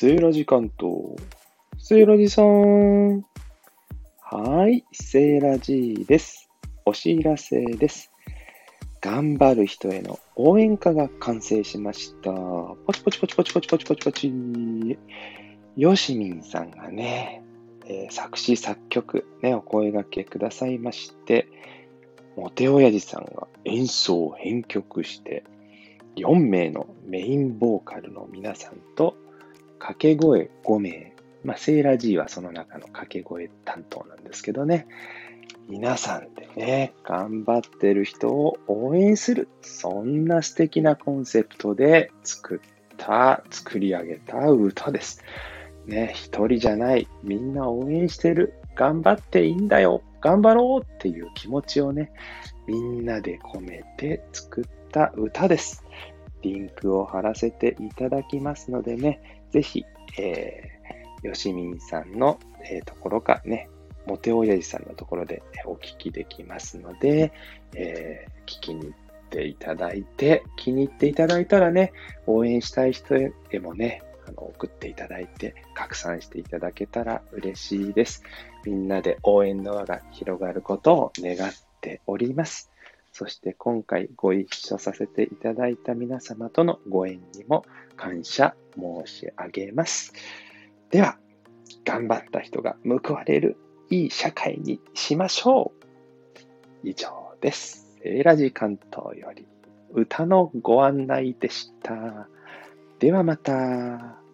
セーラジ関東。セーラジさん。はい、セーラジです。お知らせです。頑張る人への応援歌が完成しました。ポチポチポチポチポチポチポチポチ。よしみんさんがね、えー、作詞作曲、ね、お声掛けくださいまして、モテオヤジさんが演奏編曲して、4名のメインボーカルの皆さんと掛け声5名、まあ、セーラ G はその中の掛け声担当なんですけどね、皆さんでね、頑張ってる人を応援する、そんな素敵なコンセプトで作った、作り上げた歌です。ね、一人じゃない、みんな応援してる、頑張っていいんだよ、頑張ろうっていう気持ちをね、みんなで込めて作った歌です。リンクを貼らせていただきますのでね、ぜひ、えー、よしみんさんの、えー、ところかね、モテおやじさんのところでお聞きできますので、えー、聞きに行っていただいて、気に入っていただいたらね、応援したい人へもね、あの送っていただいて、拡散していただけたら嬉しいです。みんなで応援の輪が広がることを願っております。そして今回ご一緒させていただいた皆様とのご縁にも感謝申し上げます。では、頑張った人が報われるいい社会にしましょう。以上です。エラジ関東より歌のご案内でした。ではまた。